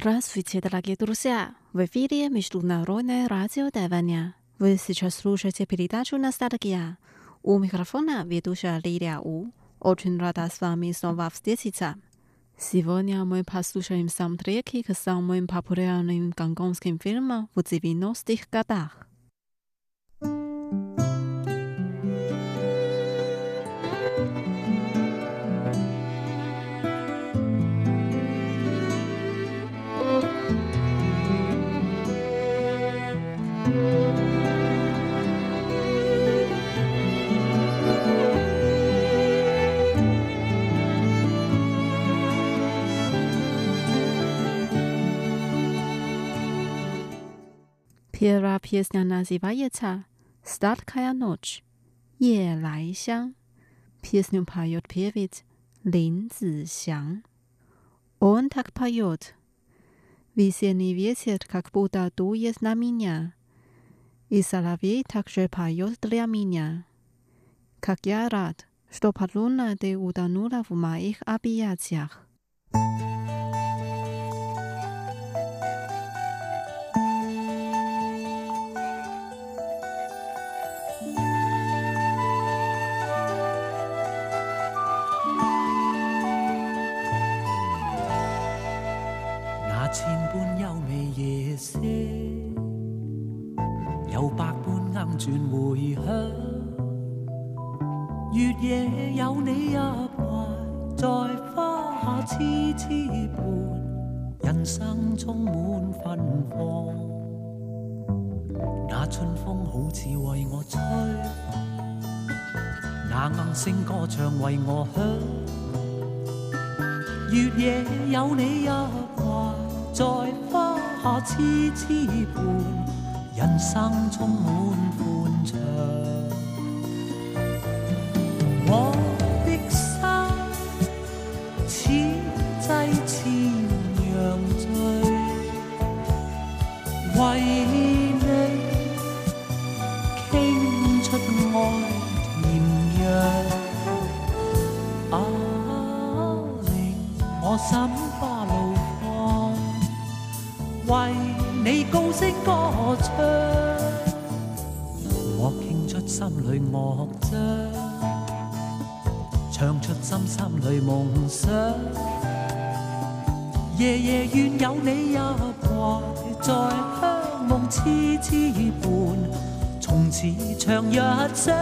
Здравствуйте, дорогие друзья! В эфире Международное радио Тайваня. Вы сейчас слушаете передачу «Ностальгия». У микрофона ведущая Лилия У. Очень рада с вами снова встретиться. Сегодня мы послушаем саундтреки к самым популярным гонконгским фильмам в 90-х годах. Первая песня называется «Сладкая ночь» — «Е лай сян». Песню поет певец Лин Цзисян. Он так поет. Весенний ветер как будто дует на меня. И соловей также поет для меня. Как я рад, что Полуна ты утонула в моих объятиях. thank 痴痴伴，人生充满芬芳。那春风好似为我吹，那暗声歌唱为我响。月夜有你入怀，在花下痴痴伴，人生充满欢畅。心花怒放，为你高声歌唱。我倾出心里乐章，唱出心心里梦想。夜夜愿有你入怀，在香梦痴痴伴，从此长日相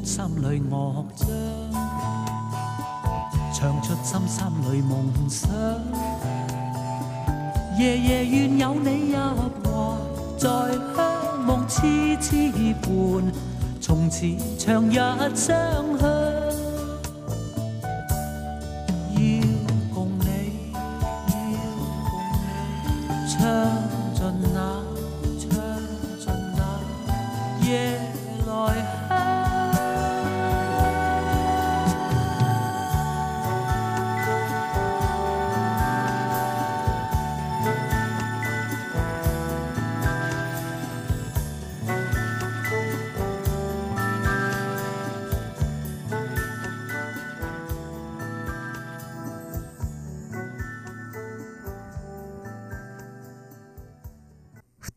出心里乐章。唱出心心里梦想，夜夜愿有你入怀，在香梦痴痴伴，从此长日相向。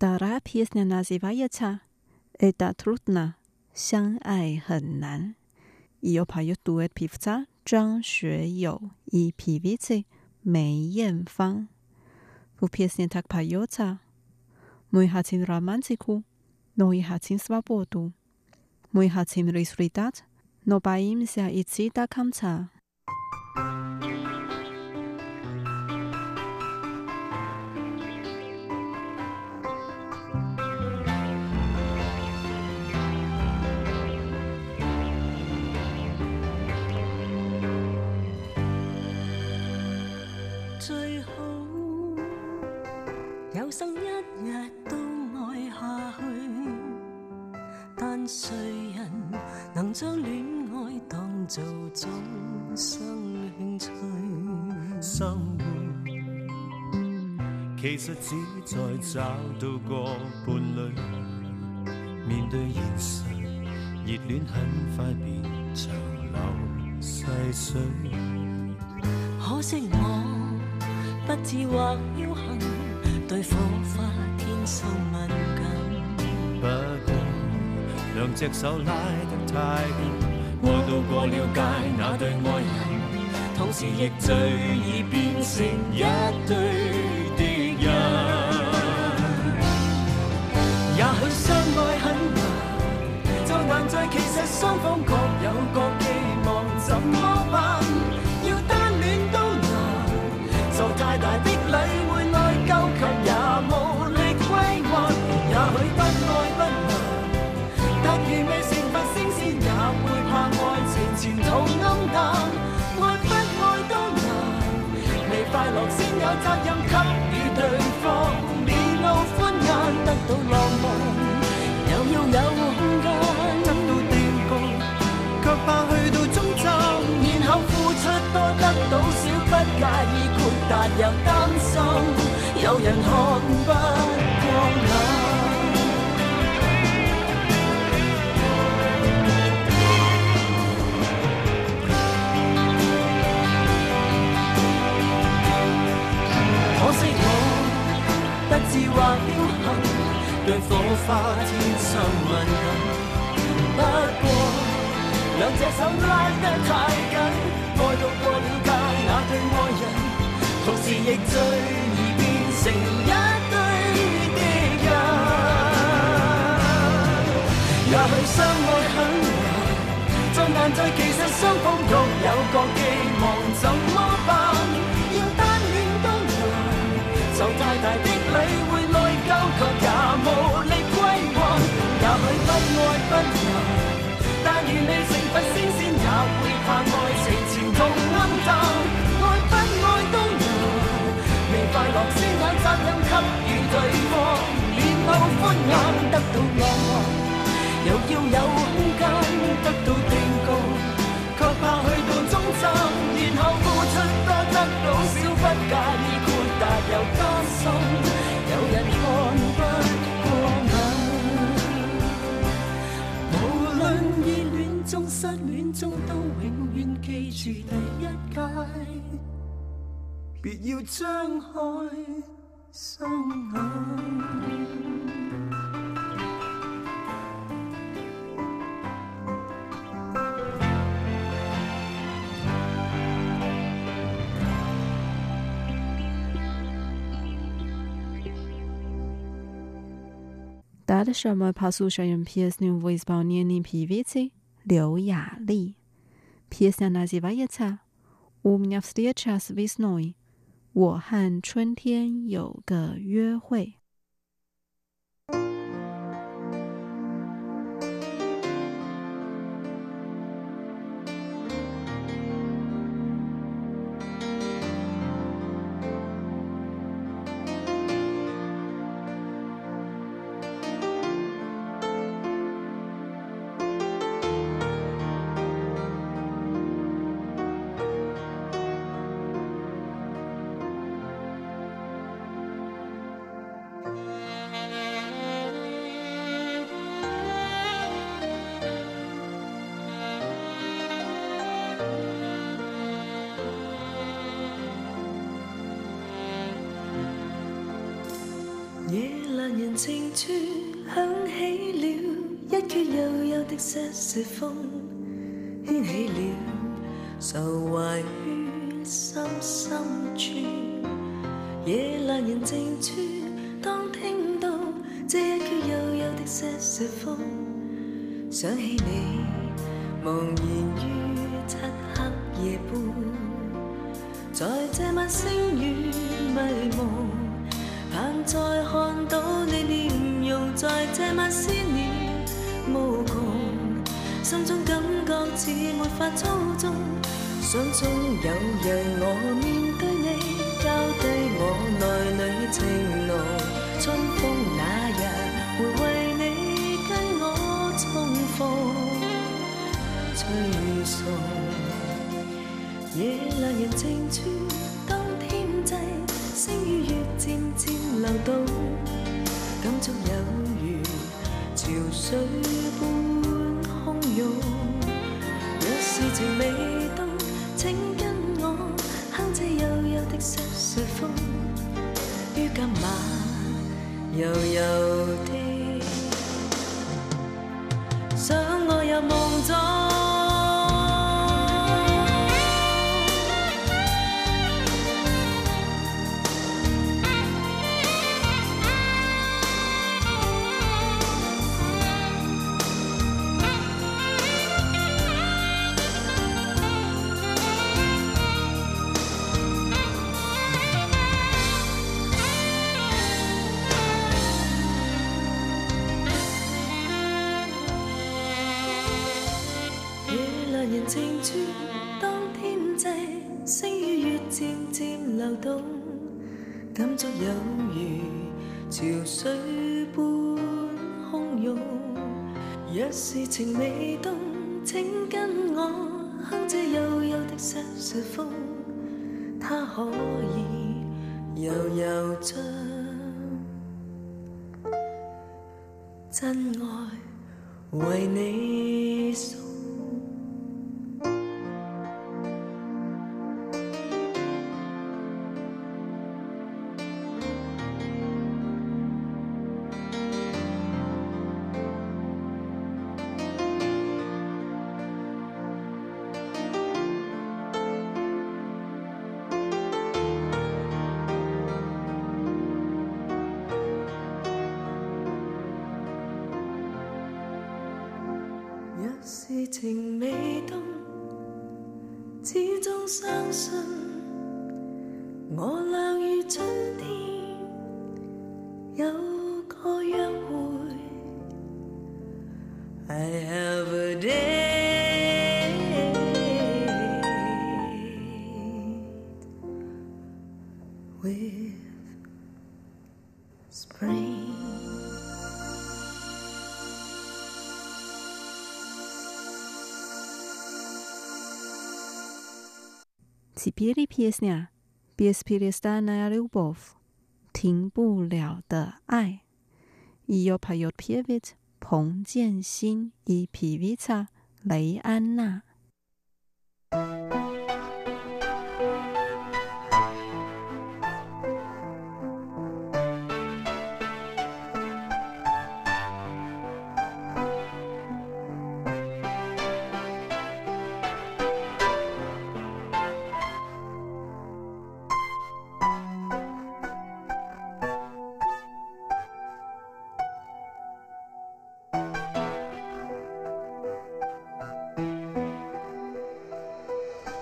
Вторая песня называется «Это трудно» 相爱很难。伊有朋友读的皮肤差，张学友伊皮肤差，梅艳芳。不偏心他朋友差，每下亲罗曼蒂克，诺一下亲 当做终生兴趣？生活其实只在找到个伴侣。面对现实，热恋很快变长流细水。可惜我不智或侥幸，对火花天生敏感。不过。两只手拉得太紧，爱到过了街那对爱人，同时亦最易变成一对敌人。也许相爱很难，就难在其实双方各有各寄望，怎么办？责任给予对方。面露欢颜，得到浪漫，又要有空间。得到定局，却怕去到终站，然后付出多得到少，不介意豁达又担心，有人看不愿你成佛先先也会怕爱情前途暗淡。爱不爱都难，未快乐先有责任给予对方。面露欢颜，得到爱，又要有空间，得到定局，却怕去到终站，然后付出多得到少，不介失恋中都永远记住第一届，别要张开双眼。大的刘雅丽 pizza naziva yeata 我和春天有个约会夜阑人静处，响起了一阙又幽的瑟瑟风，掀起了愁怀于心深处。夜阑人静处，当听到这一阙幽幽的瑟瑟风，想起你，茫然于漆黑夜半，在这晚星雨迷蒙，再看到你面容，在这晚思念无穷，心中感觉似没法操纵，想中有让我若是情未冻，请跟我哼这幽幽的瑟瑟风，它可以悠悠将真爱为你送事情未动，始终相信我俩遇准。起别离 pieśnia bez перестанная любовь，停不了的爱。Ее поет певец 彭建新 и певица 雷安娜。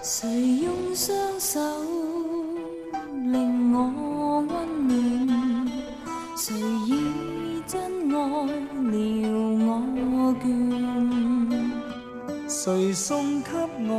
谁用双手令我温暖？谁以真爱撩我倦？谁送给我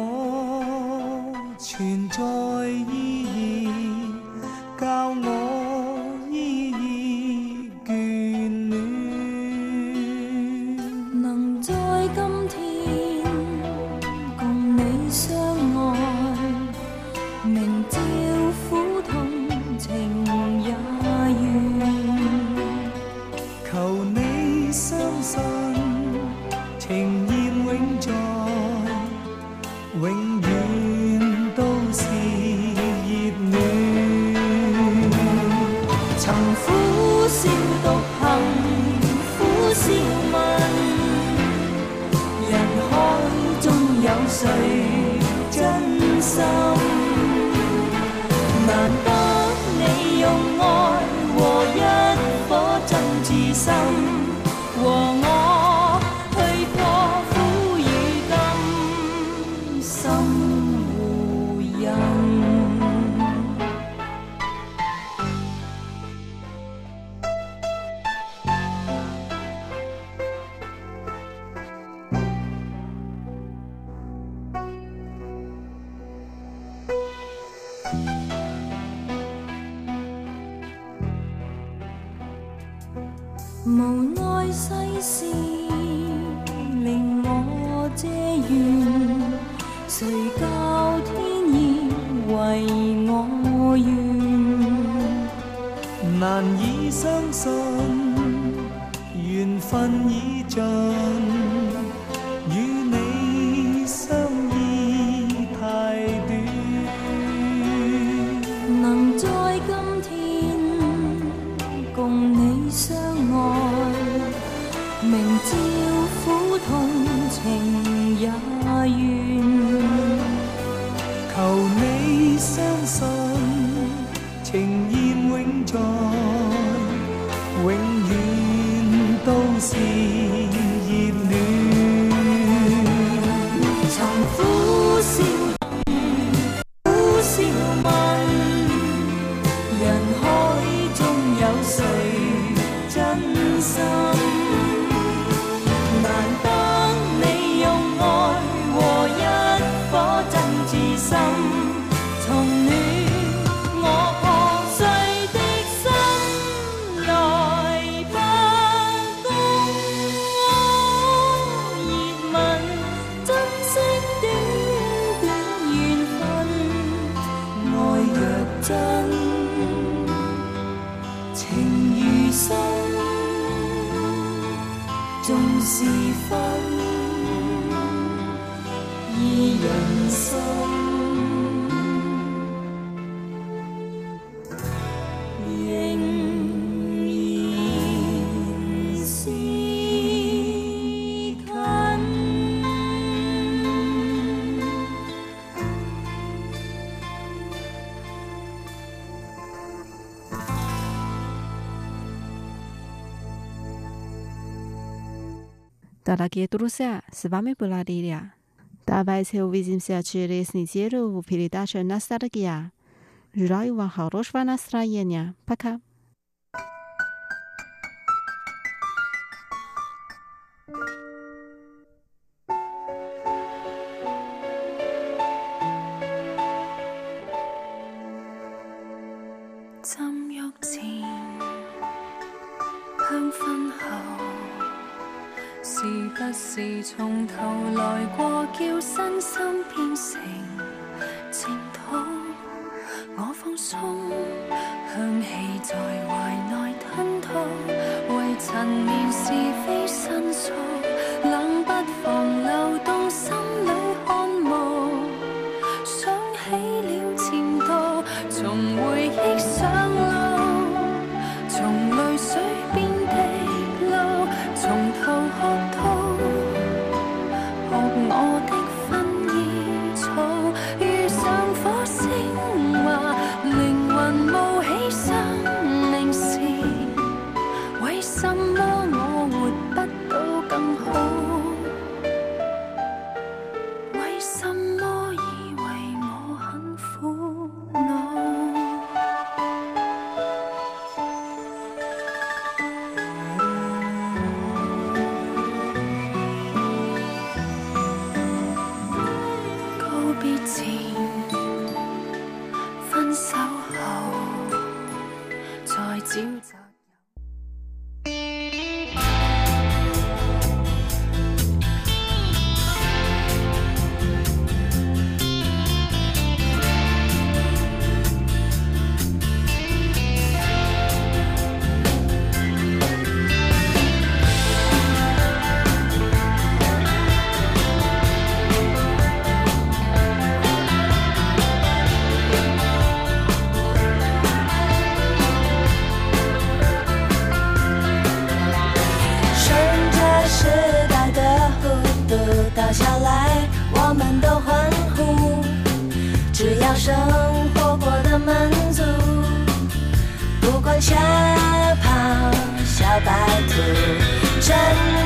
今天共你相爱明朝苦痛情也愿。some. 到拉结土斯啊，是把门不拉地了。到白斯海乌金斯啊，去雷斯尼耶鲁布菲里达乔纳斯达尔基啊，日落又往哈罗什万纳斯拉耶尼亚，拍卡。浸浴前，香薰后。是不是从头来过叫身心变成净土？我放松香气在怀内吞吐为陈年是非申诉。图，趁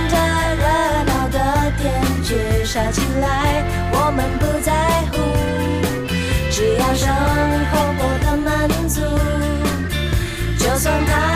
着热闹的天剧杀起来，我们不在乎，只要生活过得满足，就算。